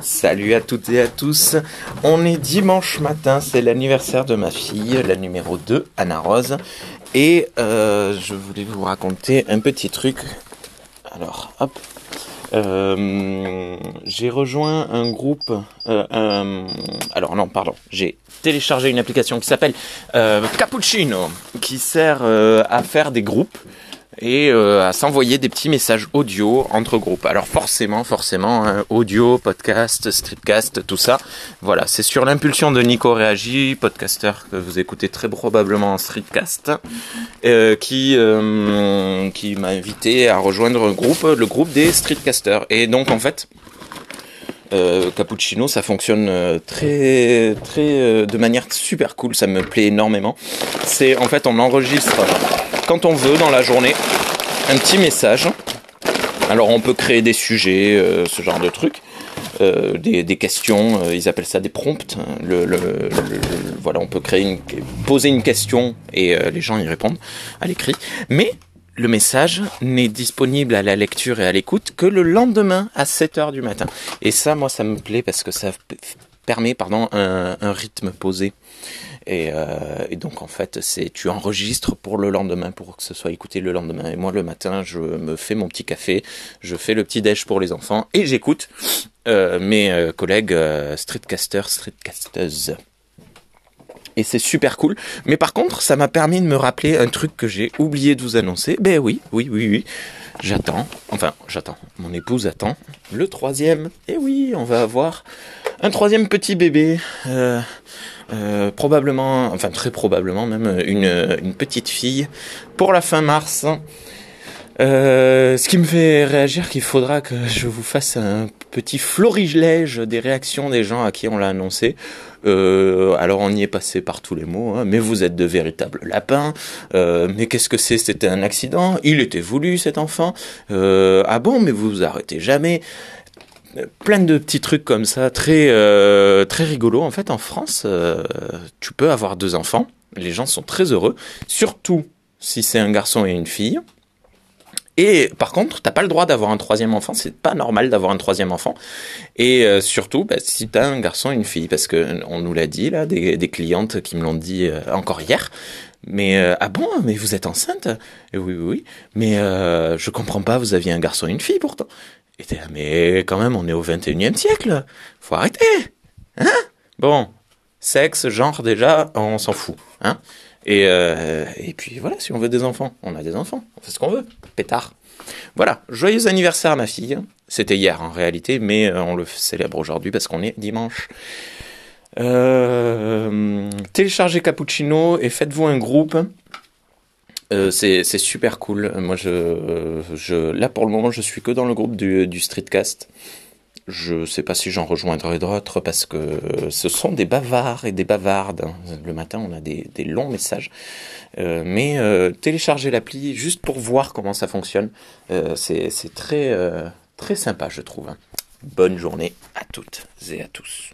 Salut à toutes et à tous. On est dimanche matin, c'est l'anniversaire de ma fille, la numéro 2, Anna Rose. Et euh, je voulais vous raconter un petit truc. Alors, hop. Euh, j'ai rejoint un groupe. Euh, alors non, pardon. J'ai téléchargé une application qui s'appelle Cappuccino, qui sert à faire des groupes et euh, à s'envoyer des petits messages audio entre groupes. Alors forcément, forcément, hein, audio, podcast, streetcast, tout ça. Voilà, c'est sur l'impulsion de Nico Réagi, podcasteur que vous écoutez très probablement en streetcast, euh, qui euh, qui m'a invité à rejoindre un groupe, le groupe des streetcasters. Et donc en fait. Euh, Cappuccino, ça fonctionne très, très, de manière super cool. Ça me plaît énormément. C'est en fait, on enregistre quand on veut dans la journée un petit message. Alors, on peut créer des sujets, euh, ce genre de trucs, euh, des, des questions. euh, ils appellent ça des prompts. Le, voilà, on peut créer une, poser une question et les gens y répondent à l'écrit. Mais le message n'est disponible à la lecture et à l'écoute que le lendemain à 7 heures du matin. Et ça, moi, ça me plaît parce que ça permet, pardon, un, rythme posé. Et, euh, et donc, en fait, c'est tu enregistres pour le lendemain, pour que ce soit écouté le lendemain. Et moi, le matin, je me fais mon petit café, je fais le petit déj pour les enfants et j'écoute euh, mes euh, collègues streetcasters, streetcasteuses. Et c'est super cool. Mais par contre, ça m'a permis de me rappeler un truc que j'ai oublié de vous annoncer. Ben oui, oui, oui, oui. J'attends. Enfin, j'attends. Mon épouse attend. Le troisième. Et oui, on va avoir un troisième petit bébé. Euh, euh, probablement, enfin très probablement même, une, petite fille pour la fin mars. Euh, ce qui me fait réagir qu'il faudra que je vous fasse un petit florilège des réactions des gens à qui on l'a annoncé. Alors on y est passé par tous les mots, hein, mais vous êtes de véritables lapins. Mais qu'est-ce que c'est? C'était un accident. Il était voulu cet enfant. Euh, ah bon? Mais vous vous arrêtez jamais. Plein de petits trucs comme ça, très euh, très rigolos. En fait, en France, euh, tu peux avoir deux enfants. Les gens sont très heureux, surtout si c'est un garçon et une fille. Et par contre, t'as pas le droit d'avoir un troisième enfant. C'est pas normal d'avoir un troisième enfant. Et euh, surtout, bah, si t'as un garçon et une fille, parce que on nous l'a dit là, des, des clientes qui me l'ont dit euh, encore hier. Mais ah bon, mais vous êtes enceinte? Et Oui, oui, oui. Mais euh, je comprends pas. Vous aviez un garçon et une fille pourtant. Et mais quand même, on est au 21e siècle. Faut arrêter. Hein? Bon, sexe, genre déjà, on s'en fout. Hein? Et, euh, et puis voilà, si on veut des enfants, on a des enfants. On fait ce qu'on veut. Pétard. Voilà, joyeux anniversaire à ma fille. C'était hier en réalité, mais euh, on le célèbre aujourd'hui parce qu'on est dimanche. Euh, téléchargez Cappuccino et faites-vous un groupe. Euh, c'est super cool. Moi, je, là pour le moment, je suis que dans le groupe du, Streetcast. Je sais pas si j'en rejoindrai d'autres parce que ce sont des bavards et des bavardes. Le matin, on a des, longs messages. Euh, mais euh, téléchargez l'appli juste pour voir comment ça fonctionne. C'est très, très sympa, je trouve. hein. Bonne journée à toutes et à tous.